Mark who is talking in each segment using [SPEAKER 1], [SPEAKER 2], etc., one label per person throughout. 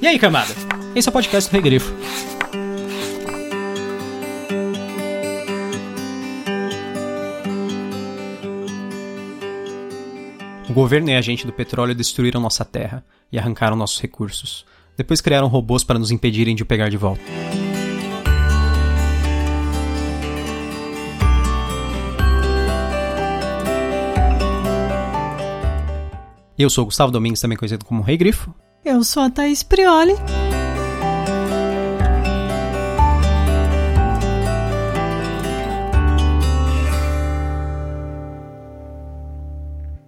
[SPEAKER 1] E aí, camada? Esse é o podcast do Regrifo. O governo e a gente do petróleo destruíram nossa terra e arrancaram nossos recursos. Depois criaram robôs para nos impedirem de o pegar de volta. Eu sou Gustavo Domingues, também conhecido como Rei Grifo.
[SPEAKER 2] Eu sou a Thaís Prioli.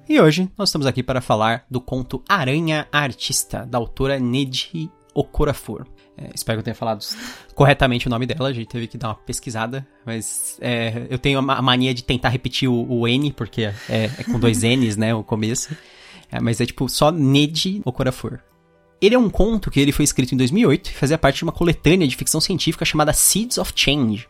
[SPEAKER 1] E hoje nós estamos aqui para falar do conto Aranha Artista, da autora Neji Okorafor. É, espero que eu tenha falado corretamente o nome dela, a gente teve que dar uma pesquisada, mas é, eu tenho a mania de tentar repetir o, o N, porque é, é, com dois N's, né, o começo. É, mas é tipo só Neji Okorafor. Ele é um conto que ele foi escrito em 2008 e fazia parte de uma coletânea de ficção científica chamada Seeds of Change.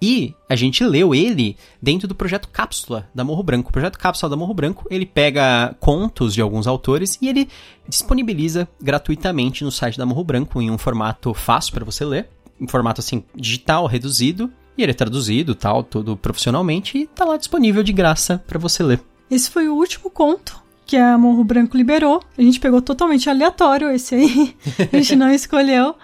[SPEAKER 1] E a gente leu ele dentro do projeto Cápsula da Morro Branco. O projeto Cápsula da Morro Branco, ele pega contos de alguns autores e ele disponibiliza gratuitamente no site da Morro Branco em um formato fácil para você ler, em formato assim digital, reduzido, e ele é traduzido, tal, tudo profissionalmente e tá lá disponível de graça para você ler.
[SPEAKER 2] Esse foi o último conto que a Morro Branco liberou. A gente pegou totalmente aleatório esse aí. a gente não escolheu.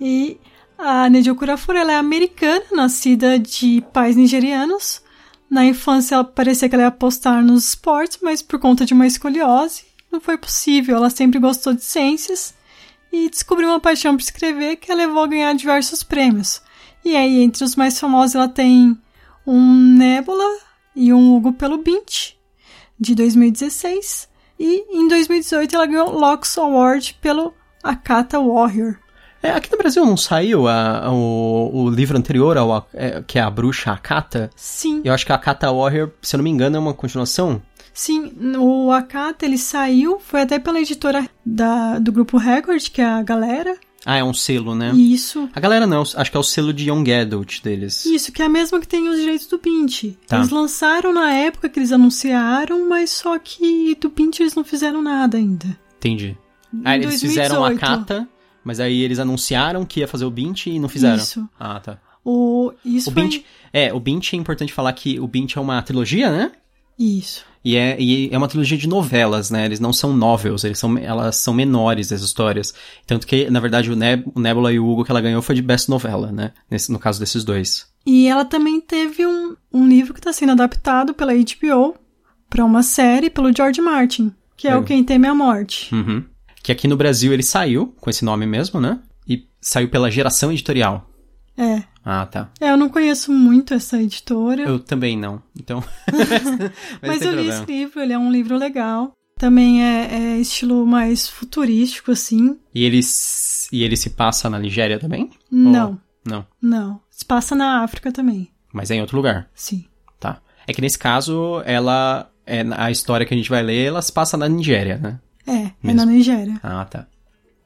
[SPEAKER 2] E a Nedio Kurafura, ela é americana, nascida de pais nigerianos. Na infância, ela parecia que ela ia apostar nos esportes, mas por conta de uma escoliose, não foi possível. Ela sempre gostou de ciências e descobriu uma paixão por escrever que a levou a ganhar diversos prêmios. E aí, entre os mais famosos, ela tem um Nebula e um Hugo pelo Bint, de 2016. E em 2018 ela ganhou o Locks Award pelo Akata Warrior.
[SPEAKER 1] É, aqui no Brasil não saiu a, o, o livro anterior, ao, é, que é a bruxa Akata?
[SPEAKER 2] Sim.
[SPEAKER 1] Eu acho que a Akata Warrior, se eu não me engano, é uma continuação.
[SPEAKER 2] Sim, o Akata ele saiu, foi até pela editora da, do grupo Record, que é a galera.
[SPEAKER 1] Ah, é um selo, né?
[SPEAKER 2] Isso.
[SPEAKER 1] A galera não, acho que é o selo de Young Adult deles.
[SPEAKER 2] Isso, que é a mesma que tem os direitos do Pint.
[SPEAKER 1] Tá.
[SPEAKER 2] Eles lançaram na época que eles anunciaram, mas só que do Pint eles não fizeram nada ainda.
[SPEAKER 1] Entendi. Ah, eles fizeram a
[SPEAKER 2] 2018.
[SPEAKER 1] Kata, mas aí eles anunciaram que ia fazer o Bint e não fizeram.
[SPEAKER 2] Isso.
[SPEAKER 1] Ah, tá.
[SPEAKER 2] O, isso
[SPEAKER 1] O
[SPEAKER 2] foi...
[SPEAKER 1] Bint, é, o Bint é importante falar que o Bint é uma trilogia, né?
[SPEAKER 2] Isso.
[SPEAKER 1] E é, e é uma trilogia de novelas, né? Eles não são novels, eles são, elas são menores as histórias. Tanto que, na verdade, o, Neb, o Nebula e o Hugo que ela ganhou foi de Best Novela, né? Nesse, no caso desses dois.
[SPEAKER 2] E ela também teve um, um livro que está sendo adaptado pela HBO para uma série pelo George Martin, que é
[SPEAKER 1] É.
[SPEAKER 2] o Quem Teme a Morte.
[SPEAKER 1] Uhum. Que aqui no Brasil ele saiu, com esse nome mesmo, né? E saiu pela Geração Editorial.
[SPEAKER 2] É.
[SPEAKER 1] Ah, tá.
[SPEAKER 2] É, eu não conheço muito essa editora,
[SPEAKER 1] Eu também não. Então.
[SPEAKER 2] mas eu li
[SPEAKER 1] problema.
[SPEAKER 2] esse livro, ele é um livro legal. Também é, é estilo mais futurístico, assim.
[SPEAKER 1] E ele, e ele se passa na Nigéria também?
[SPEAKER 2] Não,
[SPEAKER 1] Não.
[SPEAKER 2] não. Se passa na África também,
[SPEAKER 1] Mas é em outro lugar.
[SPEAKER 2] sim.
[SPEAKER 1] Tá. É que nesse caso, ela. É, a história que a gente vai ler, ela se passa na Nigéria, né?
[SPEAKER 2] É, é
[SPEAKER 1] Mesmo.
[SPEAKER 2] na Nigéria.
[SPEAKER 1] Ah, tá.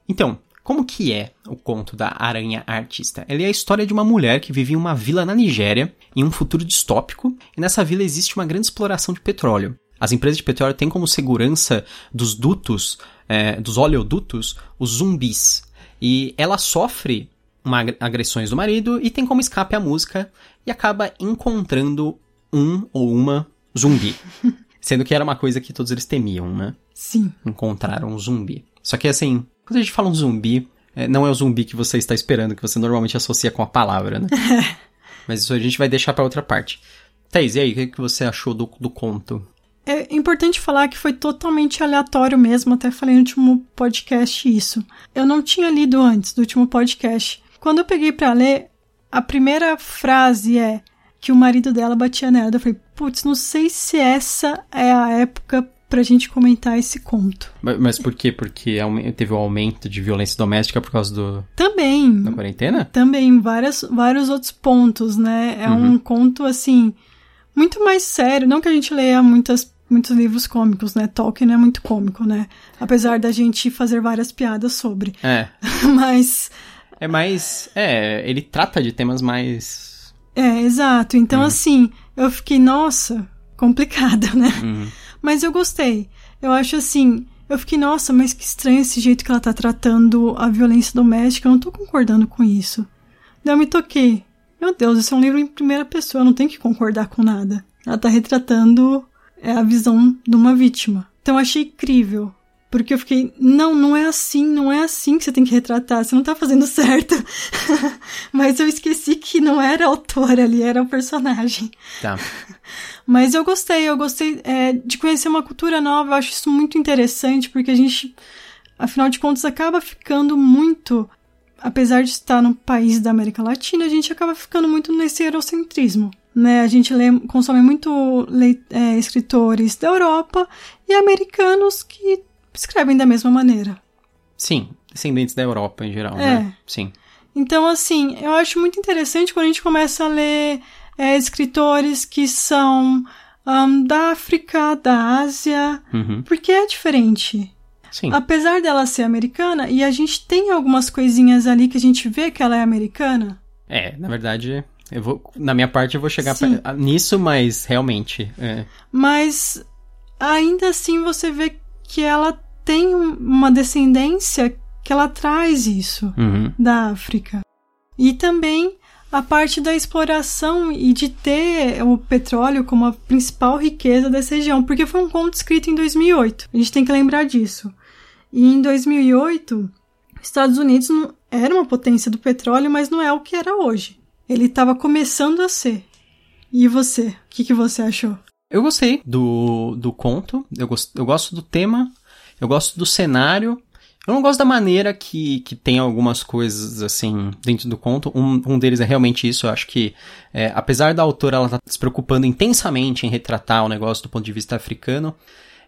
[SPEAKER 1] Então, como que é o conto da Aranha Artista? Ele é a história de uma mulher que vive em uma vila na Nigéria, em um futuro distópico, e nessa vila existe uma grande exploração de petróleo. As empresas de petróleo têm como segurança dos dutos, é, dos oleodutos, os zumbis. E ela sofre uma ag- agressões do marido e tem como escape a música e acaba encontrando um ou uma zumbi. Sendo que era uma coisa que todos eles temiam, né?
[SPEAKER 2] Sim.
[SPEAKER 1] encontraram um zumbi. Só que assim, quando a gente fala um zumbi, é, não é o zumbi que você está esperando, que você normalmente associa com a palavra, né? Mas isso a gente vai deixar pra outra parte. Thaís, e aí, o que, que você achou do, do conto?
[SPEAKER 2] É importante falar que foi totalmente aleatório mesmo, até falei no último podcast isso. Eu não tinha lido antes do último podcast. Quando eu peguei pra ler, a primeira frase é que o marido dela batia nela. Eu falei, putz, não sei se essa é a época pra gente comentar esse conto.
[SPEAKER 1] Mas, mas por quê? Porque aume- teve o aumento de violência doméstica por causa do,
[SPEAKER 2] Também,
[SPEAKER 1] da quarentena?
[SPEAKER 2] também várias, vários outros pontos, né? É um conto, assim, muito mais sério. Não que a gente leia muitas, muitos livros cômicos, né? Tolkien é muito cômico, né? Apesar da gente fazer várias piadas sobre.
[SPEAKER 1] É.
[SPEAKER 2] Mas,
[SPEAKER 1] É mais. É, ele trata de temas mais.
[SPEAKER 2] é, exato. Então, assim, eu fiquei, nossa, complicada, né?
[SPEAKER 1] Uhum.
[SPEAKER 2] Mas eu gostei. Eu acho assim, eu fiquei, nossa, mas que estranho esse jeito que ela tá tratando a violência doméstica, eu não tô concordando com isso. Daí eu me toquei. Meu Deus, esse é um livro em primeira pessoa, eu não tenho que concordar com nada. Ela tá retratando é, a visão de uma vítima. Então eu achei incrível. Porque eu fiquei, não, não é assim, não é assim que você tem que retratar, você não tá fazendo certo. Mas eu esqueci que não era a autora ali, era o personagem.
[SPEAKER 1] Tá.
[SPEAKER 2] Mas eu gostei, eu gostei é, de conhecer uma cultura nova, eu acho isso muito interessante, porque a gente, afinal de contas, acaba ficando muito. Apesar de estar no país da América Latina, a gente acaba ficando muito nesse eurocentrismo. Né? A gente lê, consome muito é, escritores da Europa e americanos que escrevem da mesma maneira.
[SPEAKER 1] Sim, descendentes da Europa em geral, é. né? Sim.
[SPEAKER 2] Então, assim, eu acho muito interessante quando a gente começa a ler é, escritores que são um, da África, da Ásia,
[SPEAKER 1] uhum.
[SPEAKER 2] porque é diferente.
[SPEAKER 1] Sim.
[SPEAKER 2] Apesar dela ser americana, e a gente tem algumas coisinhas ali que a gente vê que ela é americana.
[SPEAKER 1] É, na verdade, eu vou, na minha parte eu vou chegar pra, nisso, mas realmente. É.
[SPEAKER 2] Mas ainda assim você vê que ela tem uma descendência que ela traz isso
[SPEAKER 1] uhum.
[SPEAKER 2] da África. E também a parte da exploração e de ter o petróleo como a principal riqueza dessa região, porque foi um conto escrito em 2008. A gente tem que lembrar disso. E em 2008, Estados Unidos não era uma potência do petróleo, mas não é o que era hoje. Ele estava começando a ser. E você? O que, que você achou?
[SPEAKER 1] Eu gostei do, do conto, eu, gost, eu gosto do tema, eu gosto do cenário. Eu não gosto da maneira que, que tem algumas coisas, assim, dentro do conto. Um, um deles é realmente isso. Eu acho que, é, apesar da autora ela tá se preocupando intensamente em retratar o negócio do ponto de vista africano,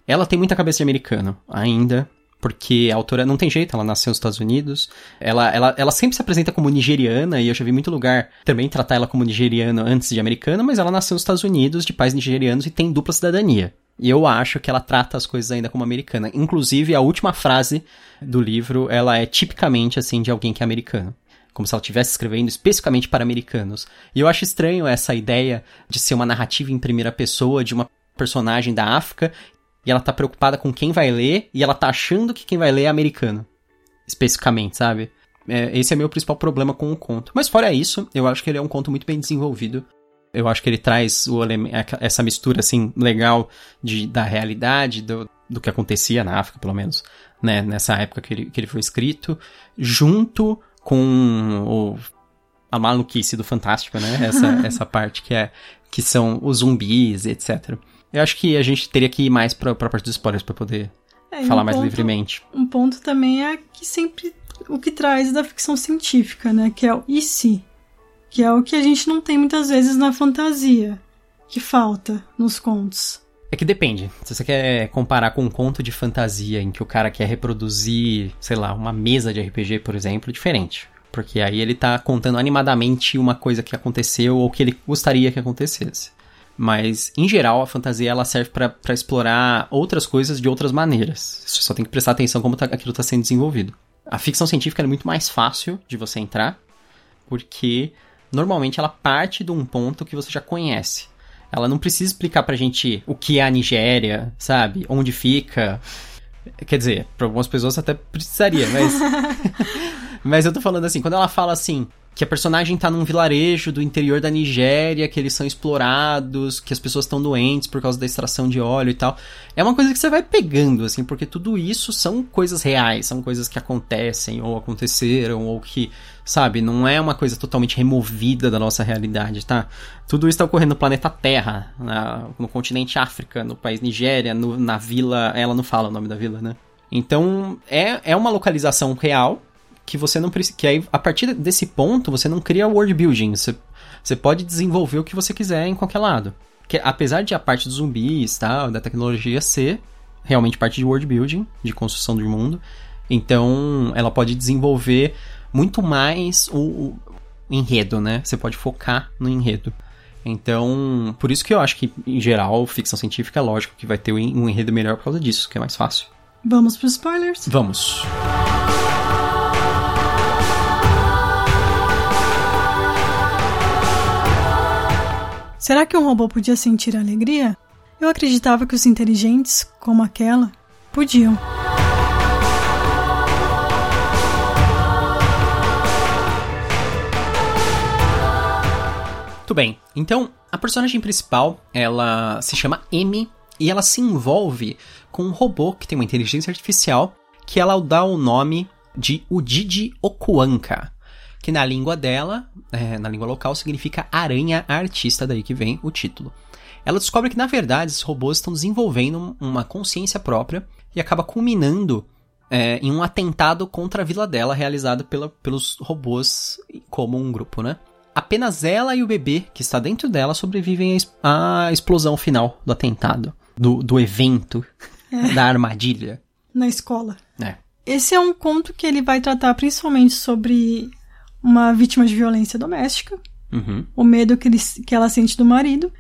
[SPEAKER 1] ela tem muita cabeça de americano ainda porque a autora não tem jeito, ela nasceu nos Estados Unidos, ela, ela, ela sempre se apresenta como nigeriana, e eu já vi muito lugar também tratar ela como nigeriana antes de americana, mas ela nasceu nos Estados Unidos, de pais nigerianos, e tem dupla cidadania. E eu acho que ela trata as coisas ainda como americana. Inclusive, a última frase do livro, ela é tipicamente, assim, de alguém que é americano como se ela estivesse escrevendo especificamente para americanos. E eu acho estranho essa ideia de ser uma narrativa em primeira pessoa de uma personagem da África e ela tá preocupada com quem vai ler, e ela tá achando que quem vai ler é americano. Especificamente, sabe? É, esse é meu principal problema com o conto. Mas fora isso, eu acho que ele é um conto muito bem desenvolvido. Eu acho que ele traz o, essa mistura, assim, legal de, da realidade, do, do que acontecia na África, pelo menos, né? Nessa época que ele, que ele foi escrito, junto com o, a maluquice do Fantástico, né? Essa, essa parte que é que são os zumbis, etc. Eu acho que a gente teria que ir mais pra, pra parte dos spoilers pra poder é, falar um mais
[SPEAKER 2] ponto,
[SPEAKER 1] livremente.
[SPEAKER 2] Um ponto também é que sempre o que traz da ficção científica, né? Que é o e se? Que é o que a gente não tem muitas vezes na fantasia, que falta nos contos.
[SPEAKER 1] É que depende. Se você quer comparar com um conto de fantasia em que o cara quer reproduzir, sei lá, uma mesa de RPG, por exemplo, diferente. Porque aí ele tá contando animadamente uma coisa que aconteceu ou que ele gostaria que acontecesse. Mas, em geral, a fantasia ela serve para explorar outras coisas de outras maneiras. Você só tem que prestar atenção como tá, aquilo está sendo desenvolvido. A ficção científica é muito mais fácil de você entrar, porque normalmente ela parte de um ponto que você já conhece. Ela não precisa explicar pra gente o que é a Nigéria, sabe? Onde fica. Quer dizer, para algumas pessoas até precisaria, mas. mas eu tô falando assim, quando ela fala assim, que a personagem tá num vilarejo do interior da Nigéria, que eles são explorados, que as pessoas estão doentes por causa da extração de óleo e tal. É uma coisa que você vai pegando, assim, porque tudo isso são coisas reais, são coisas que acontecem ou aconteceram, ou que, sabe, não é uma coisa totalmente removida da nossa realidade, tá? Tudo isso tá ocorrendo no planeta Terra, na, no continente África, no país Nigéria, no, na vila. Ela não fala o nome da vila, né? Então, é, é uma localização real, que você não precisa. Que aí, a partir desse ponto, você não cria world building. Você, você pode desenvolver o que você quiser em qualquer lado. Que, apesar de a parte dos zumbis tal, da tecnologia ser realmente parte de world building, de construção do mundo, então ela pode desenvolver muito mais o, o enredo, né? Você pode focar no enredo. Então, por isso que eu acho que, em geral, ficção científica é lógico que vai ter um enredo melhor por causa disso, que é mais fácil.
[SPEAKER 2] Vamos para os spoilers?
[SPEAKER 1] Vamos.
[SPEAKER 2] Será que um robô podia sentir alegria? Eu acreditava que os inteligentes, como aquela, podiam.
[SPEAKER 1] Muito bem, então a personagem principal, ela se chama M e ela se envolve com um robô que tem uma inteligência artificial que ela dá o nome de Udidi Okuanka que na língua dela, é, na língua local, significa aranha artista, daí que vem o título. Ela descobre que, na verdade, esses robôs estão desenvolvendo uma consciência própria e acaba culminando é, em um atentado contra a vila dela, realizado pela, pelos robôs como um grupo, né? Apenas ela e o bebê que está dentro dela sobrevivem à explosão final do atentado, do, do evento, é. da armadilha.
[SPEAKER 2] Na escola.
[SPEAKER 1] É.
[SPEAKER 2] Esse é um conto que ele vai tratar principalmente sobre uma vítima de violência doméstica,
[SPEAKER 1] uhum.
[SPEAKER 2] o medo que, ele, que ela sente do marido,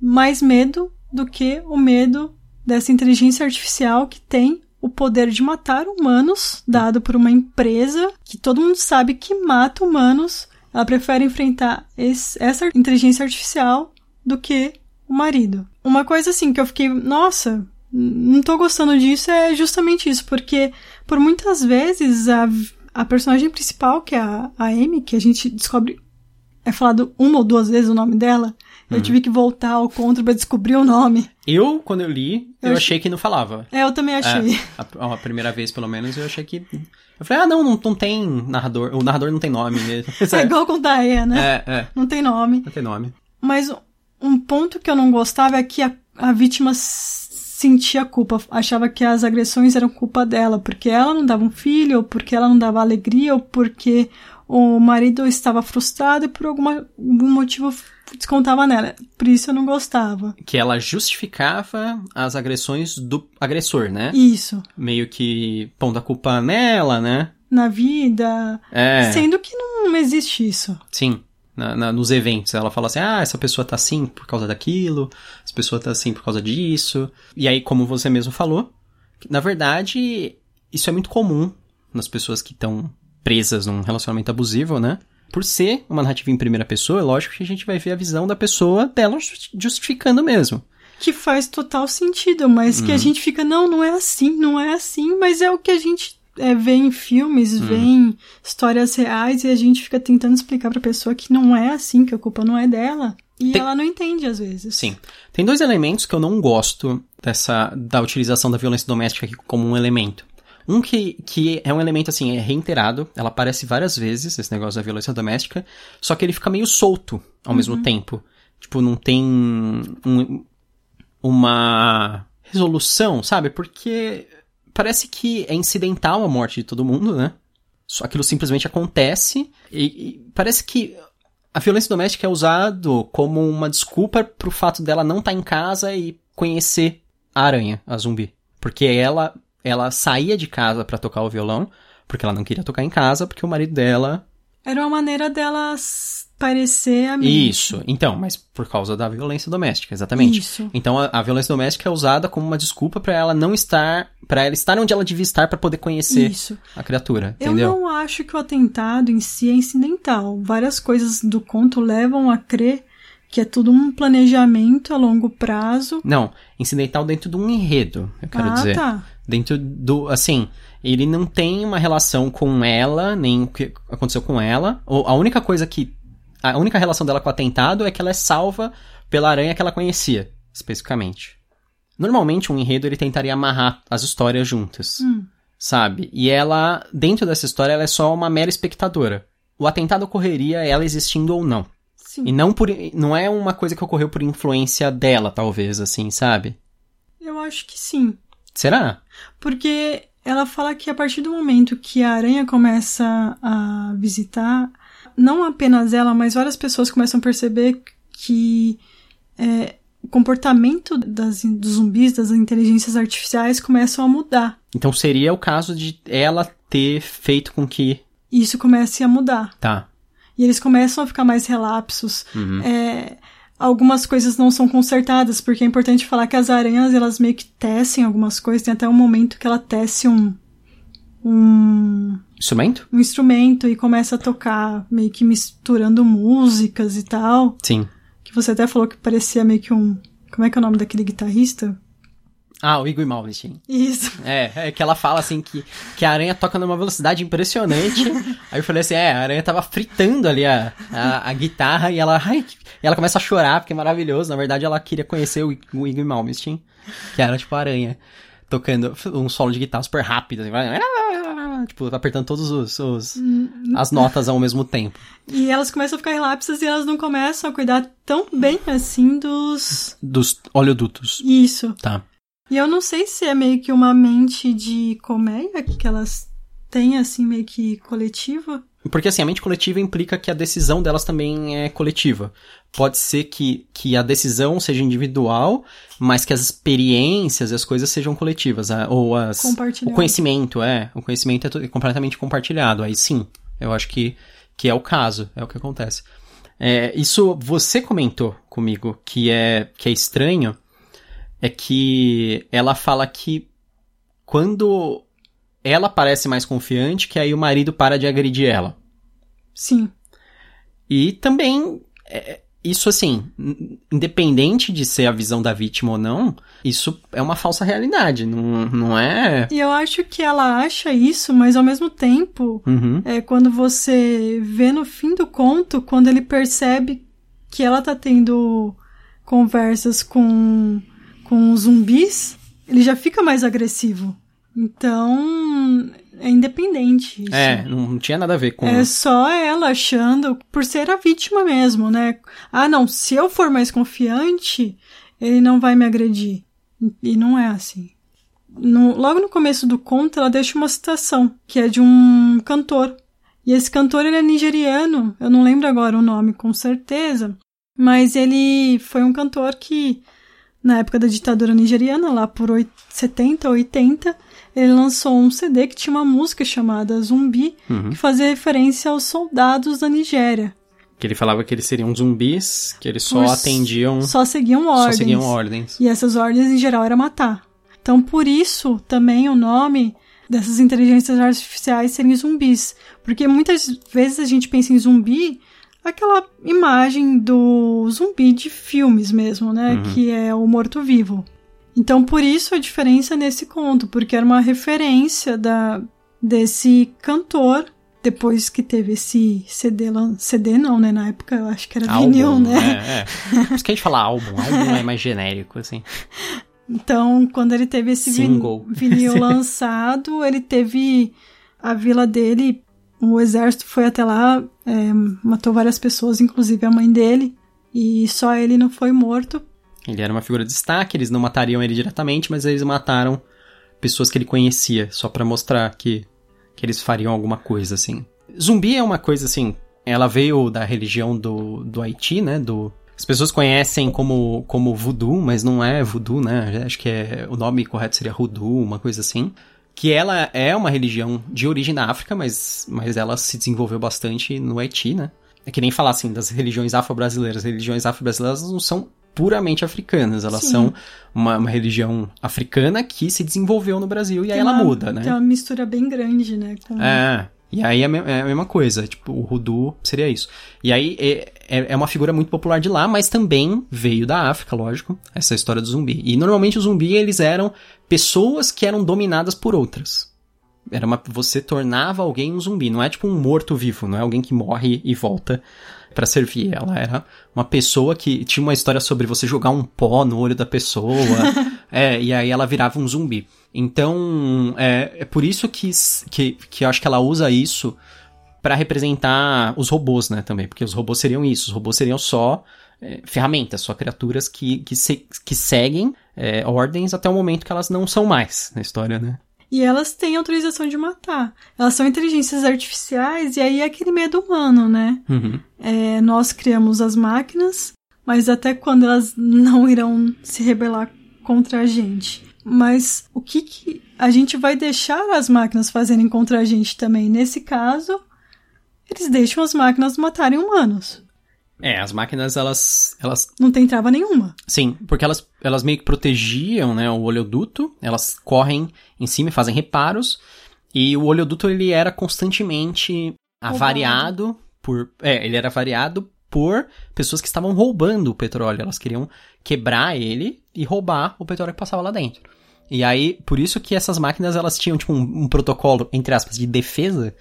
[SPEAKER 2] mais medo do que o medo dessa inteligência artificial que tem o poder de matar humanos, dado por uma empresa que todo mundo sabe que mata humanos. Ela prefere enfrentar esse, essa inteligência artificial do que o marido. Uma coisa assim que eu fiquei, nossa, não tô gostando disso é justamente isso, porque por muitas vezes a, a personagem principal, que é a, a Amy, que a gente descobre, é falado uma ou duas vezes o nome dela, eu uhum. tive que voltar ao contra pra descobrir o nome.
[SPEAKER 1] Eu, quando eu li, eu, eu achei que não falava.
[SPEAKER 2] É, eu também achei.
[SPEAKER 1] É, a, a, primeira vez, pelo menos, eu achei que. Eu falei, ah, não, não, não tem narrador. O narrador não tem nome mesmo.
[SPEAKER 2] é igual com Daia, né?
[SPEAKER 1] É, é.
[SPEAKER 2] Não tem nome.
[SPEAKER 1] Não tem nome.
[SPEAKER 2] Mas um ponto que eu não gostava é que a, a vítima sentia culpa, achava que as agressões eram culpa dela, porque ela não dava um filho, ou porque ela não dava alegria, ou porque o marido estava frustrado e por alguma, algum motivo descontava nela. Por isso eu não gostava.
[SPEAKER 1] Que ela justificava as agressões do agressor, né?
[SPEAKER 2] Isso.
[SPEAKER 1] Meio que pondo a culpa nela, né?
[SPEAKER 2] Na vida.
[SPEAKER 1] É.
[SPEAKER 2] Sendo que não existe isso.
[SPEAKER 1] Sim. Na, na, nos eventos. Ela fala assim: ah, essa pessoa tá assim por causa daquilo, essa pessoa tá assim por causa disso. E aí, como você mesmo falou, na verdade, isso é muito comum nas pessoas que estão presas num relacionamento abusivo, né? Por ser uma narrativa em primeira pessoa, é lógico que a gente vai ver a visão da pessoa dela justificando mesmo.
[SPEAKER 2] Que faz total sentido, mas que a uhum. gente fica, não, não é assim, não é assim, mas é o que a gente é, vê em filmes, uhum. vê em histórias reais e a gente fica tentando explicar pra pessoa que não é assim, que a culpa não é dela. E Tem... ela não entende às vezes.
[SPEAKER 1] Sim. Tem dois elementos que eu não gosto dessa da utilização da violência doméstica aqui como um elemento. Um que, que é um elemento, assim, é reiterado, ela aparece várias vezes, esse negócio da violência doméstica, só que ele fica meio solto ao uhum. mesmo tempo. Tipo, não tem um, uma resolução, sabe? Porque parece que é incidental a morte de todo mundo, né? Só aquilo simplesmente acontece e, e parece que a violência doméstica é usado como uma desculpa pro fato dela não estar tá em casa e conhecer a aranha, a zumbi. Porque ela ela saía de casa para tocar o violão, porque ela não queria tocar em casa, porque o marido dela.
[SPEAKER 2] Era uma maneira dela parecer amiga.
[SPEAKER 1] Isso, então, mas por causa da violência doméstica, exatamente.
[SPEAKER 2] Isso.
[SPEAKER 1] Então a, a violência doméstica é usada como uma desculpa para ela não estar, para ela estar onde ela devia estar para poder conhecer
[SPEAKER 2] Isso.
[SPEAKER 1] a criatura, entendeu?
[SPEAKER 2] Eu não acho que o atentado em si é incidental. Várias coisas do conto levam a crer que é tudo um planejamento a longo prazo.
[SPEAKER 1] Não, incidental dentro de um enredo, eu quero
[SPEAKER 2] ah,
[SPEAKER 1] dizer.
[SPEAKER 2] Tá.
[SPEAKER 1] Dentro do, assim, ele não tem uma relação com ela, nem o que aconteceu com ela. Ou a única coisa que a única relação dela com o atentado é que ela é salva pela aranha que ela conhecia, especificamente. Normalmente um enredo ele tentaria amarrar as histórias juntas,
[SPEAKER 2] hum.
[SPEAKER 1] sabe? E ela, dentro dessa história, ela é só uma mera espectadora. O atentado ocorreria ela existindo ou não.
[SPEAKER 2] Sim.
[SPEAKER 1] E não por não é uma coisa que ocorreu por influência dela, talvez, assim, sabe?
[SPEAKER 2] Eu acho que sim.
[SPEAKER 1] Será?
[SPEAKER 2] Porque ela fala que a partir do momento que a aranha começa a visitar, não apenas ela, mas várias pessoas começam a perceber que é, o comportamento das, dos zumbis, das inteligências artificiais, começam a mudar.
[SPEAKER 1] Então seria o caso de ela ter feito com que.
[SPEAKER 2] Isso comece a mudar.
[SPEAKER 1] Tá.
[SPEAKER 2] E eles começam a ficar mais relapsos.
[SPEAKER 1] Uhum.
[SPEAKER 2] É, algumas coisas não são consertadas, porque é importante falar que as aranhas, elas meio que tecem algumas coisas. Tem até um momento que ela tece um. Um.
[SPEAKER 1] Instrumento?
[SPEAKER 2] Um instrumento e começa a tocar, meio que misturando músicas e tal.
[SPEAKER 1] Sim.
[SPEAKER 2] Que você até falou que parecia meio que um. Como é que é o nome daquele guitarrista?
[SPEAKER 1] Ah, o Igor Malmsteen.
[SPEAKER 2] Isso.
[SPEAKER 1] É, é que ela fala assim que, que a aranha toca numa velocidade impressionante. Aí eu falei assim, é, a aranha tava fritando ali a, a, a guitarra e ela, ai, e ela começa a chorar porque é maravilhoso. Na verdade, ela queria conhecer o, o Igor Malmsteen, que era tipo a aranha, tocando um solo de guitarra super rápido. Assim, tipo, apertando todos os, os as notas ao mesmo tempo.
[SPEAKER 2] E elas começam a ficar relapsas e elas não começam a cuidar tão bem assim dos.
[SPEAKER 1] Dos oleodutos.
[SPEAKER 2] Isso.
[SPEAKER 1] Tá.
[SPEAKER 2] E eu não sei se é meio que uma mente de colmeia que elas têm, assim, meio que coletiva.
[SPEAKER 1] Porque assim, a mente coletiva implica que a decisão delas também é coletiva. Pode ser que, que a decisão seja individual, mas que as experiências e as coisas sejam coletivas. Ou as, o conhecimento, é. O conhecimento é completamente compartilhado. Aí sim, eu acho que, que é o caso, é o que acontece. É, isso você comentou comigo que é, que é estranho, é que ela fala que quando ela parece mais confiante, que aí o marido para de agredir ela.
[SPEAKER 2] Sim.
[SPEAKER 1] E também, é, isso assim, in- independente de ser a visão da vítima ou não, isso é uma falsa realidade, não, não é...
[SPEAKER 2] E eu acho que ela acha isso, mas ao mesmo tempo,
[SPEAKER 1] Uhum.
[SPEAKER 2] é quando você vê no fim do conto, quando ele percebe que ela tá tendo conversas com, com zumbis, ele já fica mais agressivo. Então, é independente. Isso.
[SPEAKER 1] É, não, tinha nada a ver com...
[SPEAKER 2] É só ela achando, por ser a vítima mesmo, né? Ah, não, se eu for mais confiante, ele não vai me agredir. E não é assim. No- logo no começo do conto, ela deixa uma citação, que é de um cantor. E esse cantor, ele é nigeriano, eu não lembro agora o nome com certeza, mas ele foi um cantor que, na época da ditadura nigeriana, lá por oit- 70, 80, ele lançou um CD que tinha uma música chamada Zumbi,
[SPEAKER 1] Uhum.
[SPEAKER 2] que fazia referência aos soldados da Nigéria.
[SPEAKER 1] Que ele falava que eles seriam zumbis, que eles só
[SPEAKER 2] Por-
[SPEAKER 1] atendiam...
[SPEAKER 2] Só seguiam
[SPEAKER 1] Só
[SPEAKER 2] ordens.
[SPEAKER 1] seguiam ordens.
[SPEAKER 2] E essas ordens, em geral, era matar. Então, por isso, também o nome dessas inteligências artificiais serem zumbis. Porque muitas vezes a gente pensa em zumbi, aquela imagem do zumbi de filmes mesmo, né?
[SPEAKER 1] Uhum.
[SPEAKER 2] Que é o morto-vivo. Então, por isso a diferença nesse conto, porque era uma referência da, desse cantor. Depois que teve esse CD, CD não, né? Na época eu acho que era vinil, né?
[SPEAKER 1] É, é. Por isso que a gente fala álbum. Álbum é mais genérico, assim.
[SPEAKER 2] Então, quando ele teve esse
[SPEAKER 1] Single.
[SPEAKER 2] vinil lançado, ele teve a vila dele, o exército foi até lá, é, matou várias pessoas, inclusive a mãe dele, e só ele não foi morto.
[SPEAKER 1] Ele era uma figura de destaque, eles não matariam ele diretamente, mas eles mataram pessoas que ele conhecia, só pra mostrar que, que eles fariam alguma coisa, assim. Zumbi é uma coisa, assim, ela veio da religião do, do Haiti, né, do... As pessoas conhecem como, como voodoo, mas não é voodoo, né, acho que é, o nome correto seria hoodoo, uma coisa assim. Que ela é uma religião de origem da África, mas, mas ela se desenvolveu bastante no Haiti, né. É que nem falar assim das religiões afro-brasileiras. As religiões afro-brasileiras não são puramente africanas, elas
[SPEAKER 2] Sim.
[SPEAKER 1] são uma, uma religião africana que se desenvolveu no Brasil e aí
[SPEAKER 2] Tem
[SPEAKER 1] ela
[SPEAKER 2] uma-
[SPEAKER 1] muda, né?
[SPEAKER 2] Tem uma mistura bem grande, né? com-
[SPEAKER 1] É. E aí é a é a mesma coisa, tipo, o Rudu seria isso. E aí é, é é uma figura muito popular de lá, mas também veio da África, lógico, essa história do zumbi. E normalmente o zumbi, eles eram pessoas que eram dominadas por outras. Era uma, você tornava alguém um zumbi, não é tipo um morto-vivo, não é alguém que morre e volta pra servir. Ela era uma pessoa que tinha uma história sobre você jogar um pó no olho da pessoa, é, e aí ela virava um zumbi. Então, é, é por isso que, que, que eu acho que ela usa isso pra representar os robôs, né, também, porque os robôs seriam isso, os robôs seriam só é, ferramentas, só criaturas que, que, se- que seguem é, ordens até o momento que elas não são mais na história, né.
[SPEAKER 2] E elas têm autorização de matar. Elas são inteligências artificiais e aí é aquele medo humano, né?
[SPEAKER 1] Uhum.
[SPEAKER 2] É, nós criamos as máquinas, mas até quando elas não irão se rebelar contra a gente. Mas o que, que a gente vai deixar as máquinas fazerem contra a gente também? Nesse caso, eles deixam as máquinas matarem humanos.
[SPEAKER 1] É, as máquinas, elas, elas
[SPEAKER 2] Não tem trava nenhuma.
[SPEAKER 1] Sim, porque elas, elas meio que protegiam, né, o oleoduto, elas correm em cima e fazem reparos, e o oleoduto ele era constantemente avariado por, é, ele era variado por pessoas que estavam roubando o petróleo, elas queriam quebrar ele e roubar o petróleo que passava lá dentro. E aí, por isso que essas máquinas, elas tinham, tipo, um, um protocolo, entre aspas, de defesa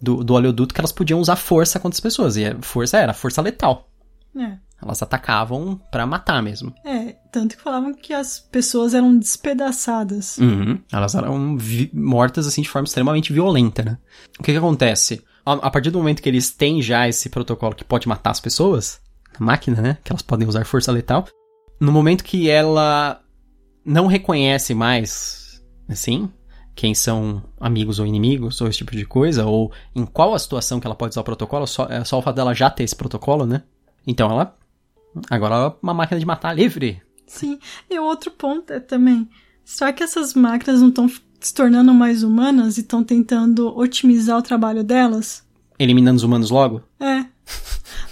[SPEAKER 1] do, do oleoduto, que elas podiam usar força contra as pessoas. E a força era força letal.
[SPEAKER 2] É.
[SPEAKER 1] Elas atacavam pra matar mesmo.
[SPEAKER 2] É, tanto que falavam que as pessoas eram despedaçadas.
[SPEAKER 1] Uhum. Elas eram mortas, assim, de forma extremamente violenta, né? O que que acontece? A, a partir do momento que eles têm já esse protocolo que pode matar as pessoas, a máquina, né? Que elas podem usar força letal. No momento que ela não reconhece mais, assim, quem são amigos ou inimigos, ou esse tipo de coisa, ou em qual a situação que ela pode usar o protocolo, só, é só o fato dela já ter esse protocolo, né? Então ela. Agora ela é uma máquina de matar livre.
[SPEAKER 2] Sim. E o outro ponto é também, será que essas máquinas não estão se tornando mais humanas e estão tentando otimizar o trabalho delas?
[SPEAKER 1] Eliminando os humanos logo?
[SPEAKER 2] É.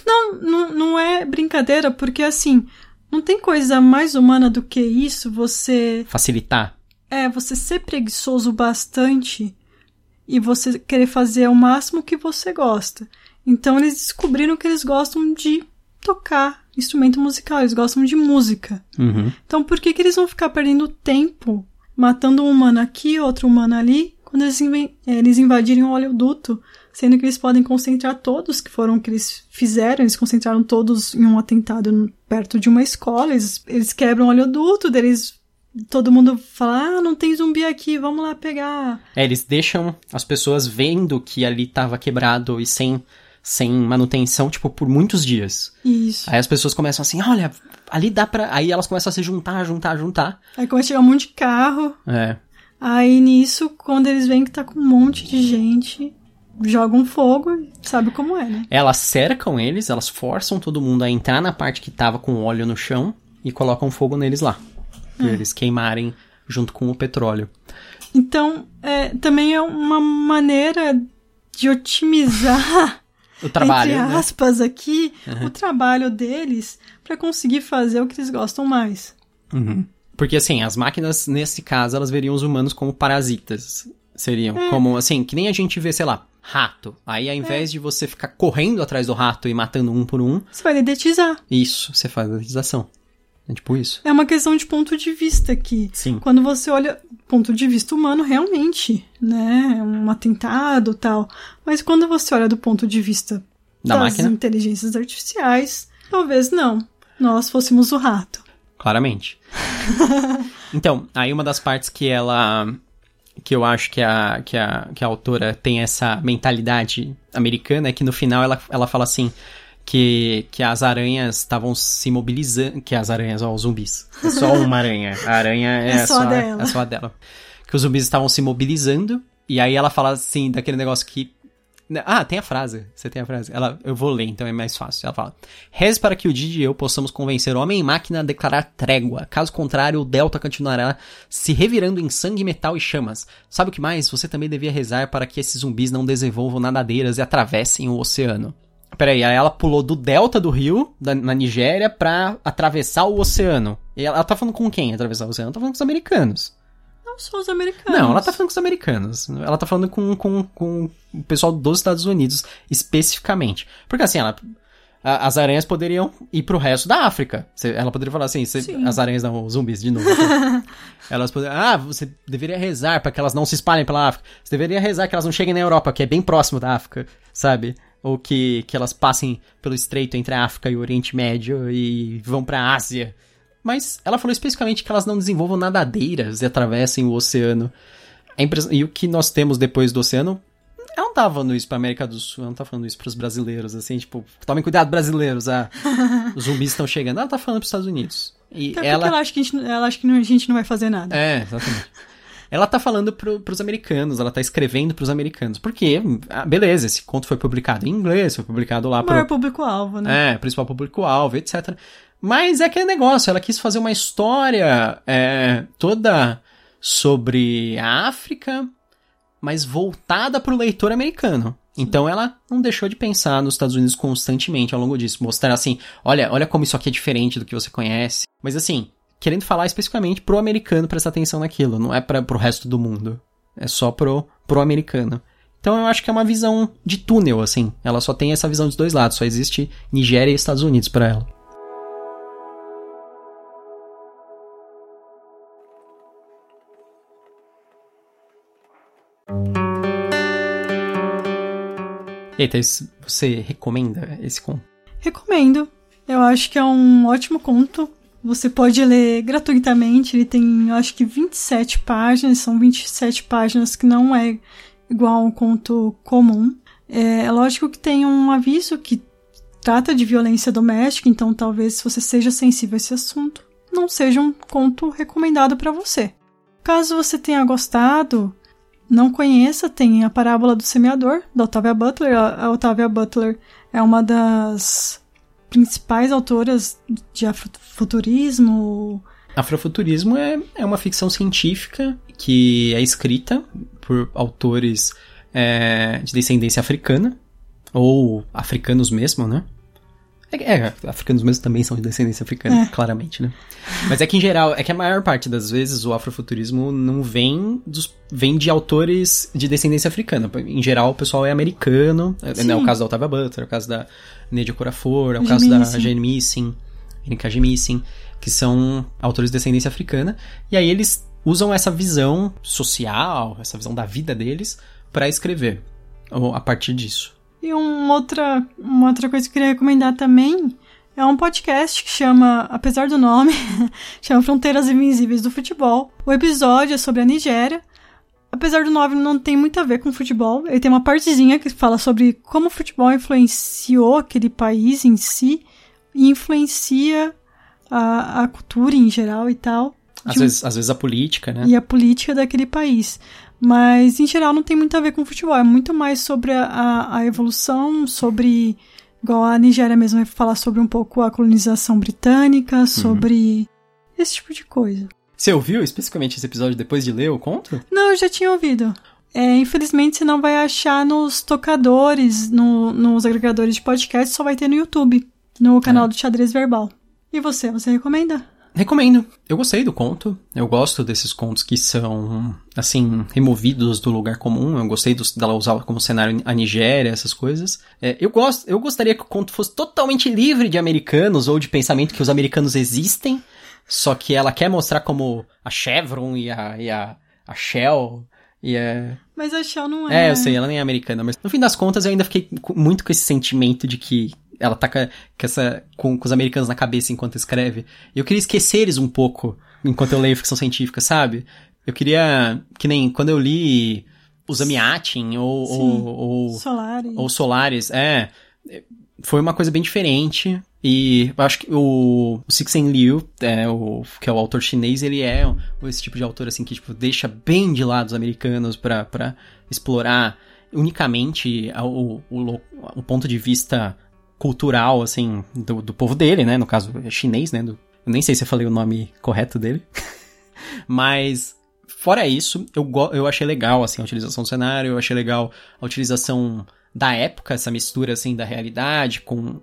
[SPEAKER 2] Não, não, não é brincadeira, porque assim, não tem coisa mais humana do que isso, você
[SPEAKER 1] Facilitar.
[SPEAKER 2] É, você ser preguiçoso bastante e você querer fazer o máximo que você gosta. Então eles descobriram que eles gostam de tocar instrumento musical, eles gostam de música.
[SPEAKER 1] Uhum.
[SPEAKER 2] Então por que, que eles vão ficar perdendo tempo matando um humano aqui, outro humano ali, quando eles, inven- eh, eles invadirem o oleoduto? Sendo que eles podem concentrar todos que foram o que eles fizeram, eles concentraram todos em um atentado perto de uma escola, eles, eles quebram o oleoduto, daí eles todo mundo fala, ah, não tem zumbi aqui, vamos lá pegar.
[SPEAKER 1] É, eles deixam as pessoas vendo que ali tava quebrado e sem, sem manutenção, tipo, por muitos dias.
[SPEAKER 2] Isso.
[SPEAKER 1] Aí as pessoas começam assim, olha, ali dá pra. Aí elas começam a se juntar, juntar, juntar.
[SPEAKER 2] Aí começa a chegar um monte de carro,
[SPEAKER 1] É.
[SPEAKER 2] aí nisso, quando eles veem que tá com um monte de gente, jogam fogo, e sabe como é, né?
[SPEAKER 1] Elas cercam eles, elas forçam todo mundo a entrar na parte que tava com óleo no chão e colocam fogo neles lá. Pra eles queimarem junto com o petróleo.
[SPEAKER 2] Então, é, também é uma maneira de otimizar,
[SPEAKER 1] O trabalho.
[SPEAKER 2] entre
[SPEAKER 1] né?
[SPEAKER 2] aspas, aqui, o trabalho deles pra conseguir fazer o que eles gostam mais.
[SPEAKER 1] Uhum. Porque assim, as máquinas, nesse caso, elas veriam os humanos como parasitas. Seriam como, assim, que nem a gente vê, sei lá, rato. Aí ao invés de você ficar correndo atrás do rato e matando um por um,
[SPEAKER 2] Você vai dedetizar.
[SPEAKER 1] isso, você faz dedetização. É tipo isso.
[SPEAKER 2] É uma questão de ponto de vista aqui.
[SPEAKER 1] Sim.
[SPEAKER 2] Quando você olha ponto de vista humano, realmente, né? É um atentado tal. Mas quando você olha do ponto de vista
[SPEAKER 1] Da
[SPEAKER 2] das
[SPEAKER 1] máquina?
[SPEAKER 2] inteligências artificiais, talvez não. Nós fôssemos o rato.
[SPEAKER 1] Claramente. então, aí uma das partes que ela. Que eu acho que a, que a, que a autora tem essa mentalidade americana é que no final ela, ela fala assim. Que, que as aranhas estavam se mobilizando. Que as aranhas, ó, os zumbis. É só uma aranha. A aranha é,
[SPEAKER 2] É só a dela.
[SPEAKER 1] É só a dela. Que os zumbis estavam se mobilizando. E aí ela fala assim, daquele negócio que. Ah, tem a frase. Você tem a frase. Ela, eu vou ler, então é mais fácil. Ela fala: Reze para que o Didi e eu possamos convencer o homem e máquina a declarar trégua. Caso contrário, o Delta continuará se revirando em sangue, metal e chamas. Sabe o que mais? Você também devia rezar para que esses zumbis não desenvolvam nadadeiras e atravessem o oceano. Peraí, aí ela pulou do delta do rio, da, na Nigéria, pra atravessar o oceano. E ela, ela tá falando com quem atravessar o oceano? Ela tá falando com os americanos.
[SPEAKER 2] Não só os americanos.
[SPEAKER 1] Não, ela tá falando com os americanos. Ela tá falando com, com, com o pessoal dos Estados Unidos, especificamente. Porque assim, ela, a- as aranhas poderiam ir pro resto da África. Cê- Ela poderia falar assim, cê-
[SPEAKER 2] Sim.
[SPEAKER 1] as aranhas não, zumbis de novo. assim. elas poderiam, ah, você deveria rezar para que elas não se espalhem pela África. Você deveria rezar que elas não cheguem na Europa, que é bem próximo da África, sabe? Ou que, que elas passem pelo estreito entre a África e o Oriente Médio e vão pra Ásia. Mas ela falou especificamente que elas não desenvolvam nadadeiras e atravessem o oceano. E o que nós temos depois do oceano, ela não tá falando isso pra América do Sul, ela não tá falando isso pros brasileiros, assim, tipo, tomem cuidado, brasileiros, ah, os zumbis estão chegando. Ela tá falando pros Estados Unidos. E
[SPEAKER 2] Até
[SPEAKER 1] ela.
[SPEAKER 2] porque ela acha que, a gente, ela acha que não- a gente não vai fazer nada.
[SPEAKER 1] É, exatamente. Ela tá falando pro, pros americanos, ela tá escrevendo pros americanos. Porque, ah, beleza, esse conto foi publicado em inglês, foi publicado lá
[SPEAKER 2] o maior público-alvo, né?
[SPEAKER 1] é, principal público-alvo, etc. Mas é aquele negócio, ela quis fazer uma história é, toda sobre a África, mas voltada pro leitor americano. Então ela não deixou de pensar nos Estados Unidos constantemente ao longo disso, mostrar assim, olha, olha como isso aqui é diferente do que você conhece. Mas assim, querendo falar especificamente pro americano prestar atenção naquilo, não é para pro resto do mundo. É só pro, pro americano. Então eu acho que é uma visão de túnel, assim. Ela só tem essa visão dos dois lados, só existe Nigéria e Estados Unidos pra ela. Eita, isso, você recomenda esse conto?
[SPEAKER 2] Recomendo. Eu acho que é um ótimo conto. Você pode ler gratuitamente. Ele tem, eu acho que 27 páginas. São 27 páginas que não é igual a um conto comum. É, é lógico que tem um aviso que trata de violência doméstica, então talvez se você seja sensível a esse assunto, não seja um conto recomendado para você. Caso você tenha gostado, não conheça, tem a Parábola do Semeador, da Octavia Butler. A Octavia Butler é uma das principais autoras de afrofuturismo.
[SPEAKER 1] Afrofuturismo é, é uma ficção científica que é escrita por autores é, de descendência africana, ou africanos mesmo, né? É, é, africanos mesmo também são de descendência africana, é. claramente, né? Mas é que em geral, é que a maior parte das vezes o afrofuturismo não vem dos, vem de autores de descendência africana. Em geral, o pessoal é americano, é, é o caso da Octavia Butler, é o caso da Nedia Corafor, é o caso da Jane Missing, Erika Missing, que são autores de descendência africana, e aí eles usam essa visão social, essa visão da vida deles para escrever a partir disso.
[SPEAKER 2] E uma outra, uma outra coisa que eu queria recomendar também é um podcast que chama, apesar do nome, chama Fronteiras Invisíveis do Futebol. O episódio é sobre a Nigéria. Apesar do nome não tem muito a ver com futebol, ele tem uma partezinha que fala sobre como o futebol influenciou aquele país em si e influencia a, a cultura em geral e tal.
[SPEAKER 1] Às, vezes, às vezes a política, né?
[SPEAKER 2] E a política daquele país. Mas, em geral, não tem muito a ver com futebol. É muito mais sobre a, a evolução, sobre. Igual a Nigéria mesmo vai falar sobre um pouco a colonização britânica, uhum. sobre uhum. esse tipo de coisa.
[SPEAKER 1] Você ouviu especificamente esse episódio depois de ler o conto?
[SPEAKER 2] Não, eu já tinha ouvido. É, infelizmente você não vai achar nos tocadores, no, nos agregadores de podcast, só vai ter no YouTube, no canal é. do Xadrez Verbal. E você, você recomenda?
[SPEAKER 1] Recomendo. Eu gostei do conto. Eu gosto desses contos que são, assim, removidos do lugar comum. Eu gostei dos, dela usar como cenário a Nigéria, essas coisas. É, eu, gosto, eu gostaria que o conto fosse totalmente livre de americanos ou de pensamento que os americanos existem. Só que ela quer mostrar como a Chevron e a, e a, a Shell e é...
[SPEAKER 2] Mas a Shell não é.
[SPEAKER 1] É, eu sei, ela nem é americana, mas no fim das contas eu ainda fiquei muito com esse sentimento de que ela tá com, essa, com, com os americanos na cabeça enquanto escreve. Eu queria esquecer eles um pouco enquanto eu leio ficção científica, sabe? Eu queria. Que nem quando eu li os Amiatin ou, ou, ou.
[SPEAKER 2] Solaris.
[SPEAKER 1] Ou Solaris, é. Foi uma coisa bem diferente. E eu acho que o, o Sixen Liu, é, o, que é o autor chinês, ele é esse tipo de autor assim que tipo, deixa bem de lado os americanos para explorar unicamente o, o, o ponto de vista cultural, assim, do, do povo dele, né? No caso, é chinês, né? Do, eu nem sei se eu falei o nome correto dele. Mas, fora isso, eu, eu achei legal, assim, a utilização do cenário, eu achei legal a utilização da época, essa mistura, assim, da realidade com...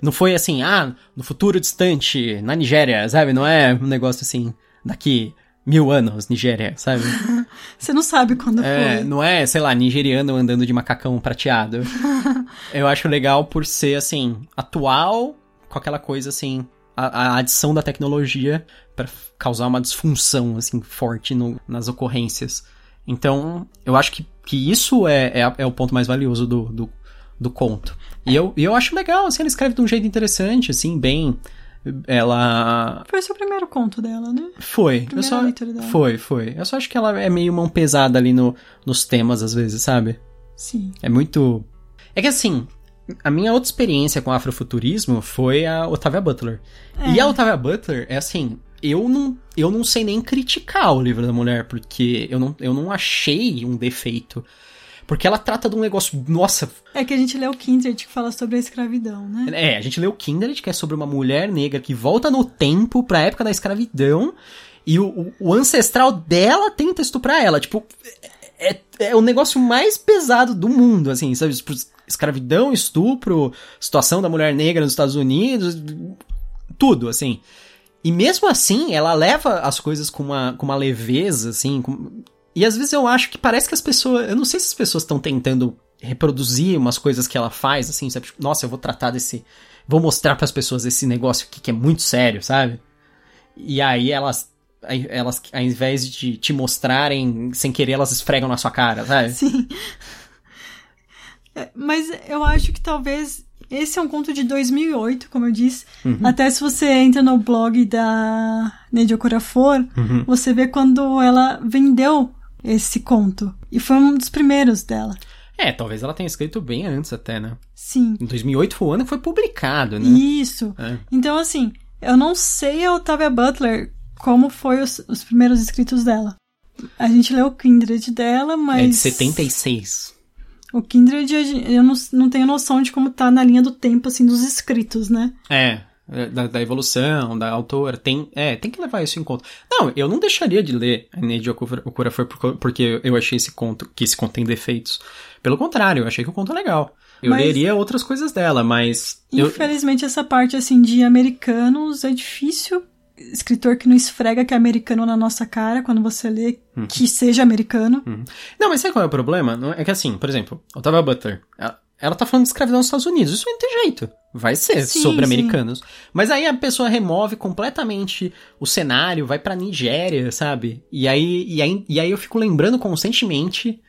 [SPEAKER 1] Não foi assim, ah, no futuro distante, na Nigéria, sabe? Não é um negócio assim, daqui mil anos, Nigéria, sabe?
[SPEAKER 2] Você não sabe quando
[SPEAKER 1] é,
[SPEAKER 2] foi.
[SPEAKER 1] Não é, sei lá, nigeriano andando de macacão prateado. eu acho legal por ser, assim, atual, com aquela coisa, assim, a, a adição da tecnologia para causar uma disfunção, assim, forte no, nas ocorrências. Então, eu acho que, que isso é, é, é o ponto mais valioso do, do, do conto. E eu, e eu acho legal, assim, ela escreve de um jeito interessante, assim, bem ela.
[SPEAKER 2] Foi o seu primeiro conto dela, né?
[SPEAKER 1] Foi. Eu só... Foi, foi. Eu só acho que ela é meio mão pesada ali no, nos temas, às vezes, sabe?
[SPEAKER 2] Sim.
[SPEAKER 1] É muito. É que assim, a minha outra experiência com afrofuturismo foi a Otávia Butler. É. E a Otávia Butler é assim. Eu não, eu não sei nem criticar o livro da mulher, porque eu não, eu não achei um defeito. Porque ela trata de um negócio. Nossa.
[SPEAKER 2] É que a gente lê o Kindred que fala sobre a escravidão, né?
[SPEAKER 1] É, a gente lê o Kindred, que é sobre uma mulher negra que volta no tempo pra época da escravidão. E o, o ancestral dela tenta estuprar ela. Tipo, é, é, é o negócio mais pesado do mundo, assim, sabe? Tipo, escravidão, estupro, situação da mulher negra nos Estados Unidos, tudo, assim. E mesmo assim, ela leva as coisas com uma, com uma leveza, assim, com, e às vezes eu acho que parece que as pessoas. Eu não sei se as pessoas estão tentando reproduzir umas coisas que ela faz, assim, sabe? Tipo, Nossa, eu vou tratar desse. Vou mostrar para as pessoas esse negócio aqui que é muito sério, sabe? E aí elas. Elas, ao invés de te mostrarem sem querer, elas esfregam na sua cara, sabe?
[SPEAKER 2] Sim. É, mas eu acho que talvez esse é um conto de 2008, como eu disse. Uhum. Até se você entra no blog da Nedia Corafor, uhum. você vê quando ela vendeu esse conto. E foi um dos primeiros dela.
[SPEAKER 1] É, talvez ela tenha escrito bem antes até, né?
[SPEAKER 2] Sim.
[SPEAKER 1] Em 2008 foi o ano que foi publicado, né?
[SPEAKER 2] Isso. É. Então, assim, eu não sei a Octavia Butler como foi os, os primeiros escritos dela. A gente leu o Kindred dela, mas... É
[SPEAKER 1] de 76.
[SPEAKER 2] O Kindred, eu não, não tenho noção de como tá na linha do tempo, assim, dos escritos, né?
[SPEAKER 1] É, é, da, da, evolução, da autora, tem, é, tem que levar isso em conta. Não, eu não deixaria de ler a Neide Okorafor porque eu achei esse conto, que esse conto tem defeitos. Pelo contrário, eu achei que o conto é legal. Eu mas, leria outras coisas dela, mas...
[SPEAKER 2] Infelizmente,
[SPEAKER 1] eu...
[SPEAKER 2] essa parte, assim, de americanos é difícil escritor que não esfrega que é americano na nossa cara quando você lê uhum. que seja americano.
[SPEAKER 1] Uhum. Não, mas sabe qual é o problema? É que assim, por exemplo, Otávia Butler, ela, ela tá falando de escravidão nos Estados Unidos. Isso não tem jeito. Vai ser sim, sobre americanos. Sim. Mas aí a pessoa remove completamente o cenário, vai pra Nigéria, sabe? E aí, e aí, e aí eu fico lembrando constantemente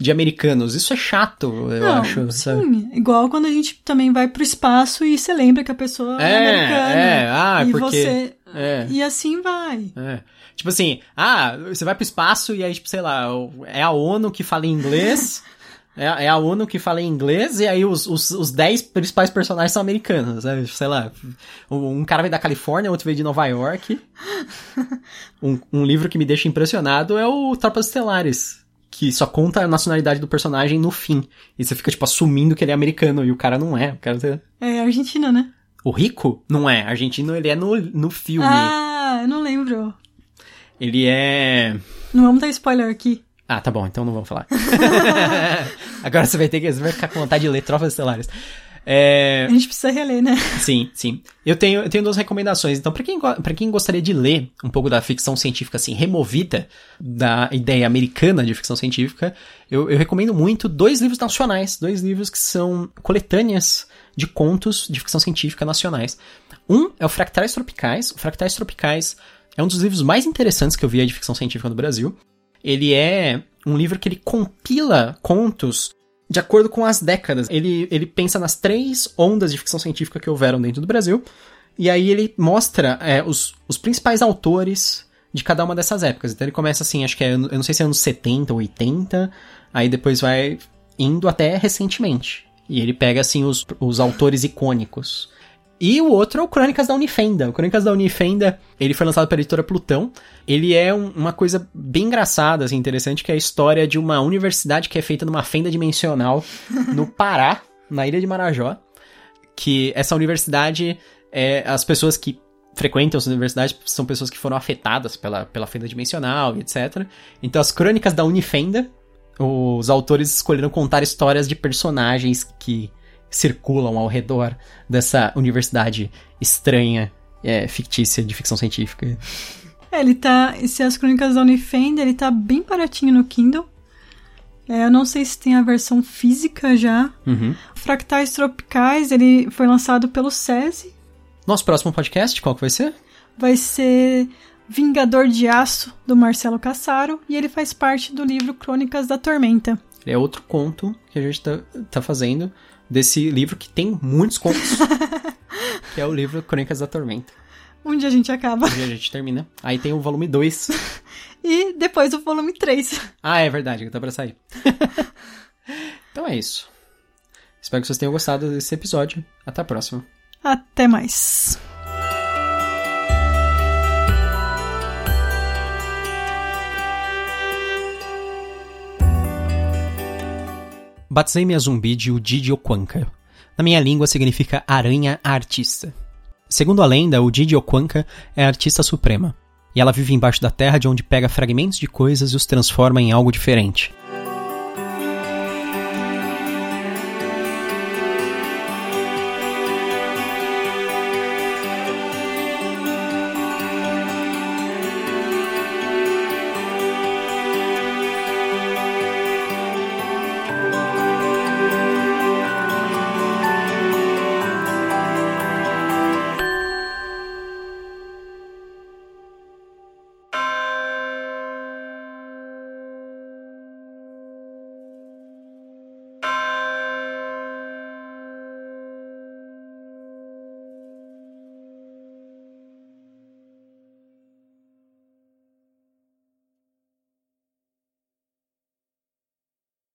[SPEAKER 1] de americanos. Isso é chato, eu não, acho.
[SPEAKER 2] Sim, igual quando a gente também vai pro espaço e você lembra que a pessoa é, é americana. É, ah, e porque... Você... É. E assim vai.
[SPEAKER 1] É. Tipo assim, ah, você vai pro espaço e aí, tipo, sei lá, é a ONU que fala inglês... É, é, a ONU que fala em inglês e aí os, os, os dez principais personagens são americanos, sabe? Sei lá, um cara veio da Califórnia, outro veio de Nova York. Um, um livro que me deixa impressionado é o Tropas Estelares, que só conta a nacionalidade do personagem no fim. E você fica, tipo, assumindo que ele é americano, e o cara não é. O cara...
[SPEAKER 2] É argentino, né?
[SPEAKER 1] O Rico? Não é. Argentino, ele é no, no filme.
[SPEAKER 2] Ah, eu não lembro.
[SPEAKER 1] Ele é...
[SPEAKER 2] Não vamos dar spoiler aqui.
[SPEAKER 1] Ah, tá bom, então não vamos falar. Agora você vai ter que... Você vai ficar com vontade de ler Trofas Estelares.
[SPEAKER 2] É... A gente precisa reler, né?
[SPEAKER 1] Sim, sim. Eu tenho, eu tenho duas recomendações. Então, para quem, pra quem gostaria de ler um pouco da ficção científica, assim, removida da ideia americana de ficção científica, eu, eu recomendo muito dois livros nacionais. Dois livros que são coletâneas de contos de ficção científica nacionais. Um é o Fractais Tropicais. O Fractais Tropicais é um dos livros mais interessantes que eu vi de ficção científica no Brasil. Ele é um livro que ele compila contos de acordo com as décadas. Ele, ele pensa nas três ondas de ficção científica que houveram dentro do Brasil, e aí ele mostra é, os, os principais autores de cada uma dessas épocas. Então ele começa assim, acho que é, eu não sei se é anos 70 ou 80, aí depois vai indo até recentemente. E ele pega assim os, os autores icônicos. E o outro é o Crônicas da Unifenda. O Crônicas da Unifenda, ele foi lançado pela editora Plutão. Ele é um, uma coisa bem engraçada, assim, interessante, que é a história de uma universidade que é feita numa fenda dimensional no Pará, na ilha de Marajó. Que essa universidade, é, as pessoas que frequentam essa universidade são pessoas que foram afetadas pela, pela fenda dimensional e etc. Então, as Crônicas da Unifenda, os autores escolheram contar histórias de personagens que circulam ao redor dessa universidade estranha, é, fictícia de ficção científica.
[SPEAKER 2] É, ele tá. Se as crônicas da Unifend, ele tá bem baratinho no Kindle. É, eu não sei se tem a versão física já.
[SPEAKER 1] Uhum.
[SPEAKER 2] Fractais Tropicais, ele foi lançado pelo SESI.
[SPEAKER 1] Nosso próximo podcast, qual que vai ser?
[SPEAKER 2] Vai ser Vingador de Aço, do Marcelo Cassaro, e ele faz parte do livro Crônicas da Tormenta.
[SPEAKER 1] É outro conto que a gente tá, tá fazendo desse livro que tem muitos contos. que é o livro Crônicas da Tormenta.
[SPEAKER 2] Um dia a gente acaba.
[SPEAKER 1] Um dia a gente termina. Aí tem o volume 2.
[SPEAKER 2] e depois o volume 3.
[SPEAKER 1] Ah, é verdade, que tá pra sair. então é isso. Espero que vocês tenham gostado desse episódio. Até a próxima.
[SPEAKER 2] Até mais.
[SPEAKER 1] Batizei minha zumbi de Udidi Okwanka. Na minha língua significa aranha artista. Segundo a lenda, Udidi Okwanka é a artista suprema. E ela vive embaixo da terra de onde pega fragmentos de coisas e os transforma em algo diferente.